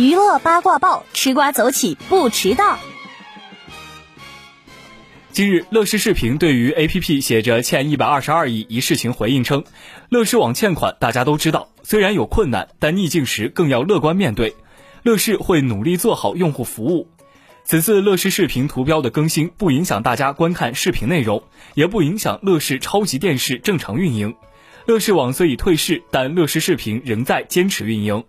娱乐八卦报吃瓜走起不迟到。今日乐视视频对于 app 写着欠一百二十二亿一事情回应称乐视网欠款大家都知道虽然有困难但逆境时更要乐观面对。乐视会努力做好用户服务。此次乐视视频图标的更新不影响大家观看视频内容也不影响乐视超级电视正常运营。乐视网虽已退市但乐视视频仍在坚持运营。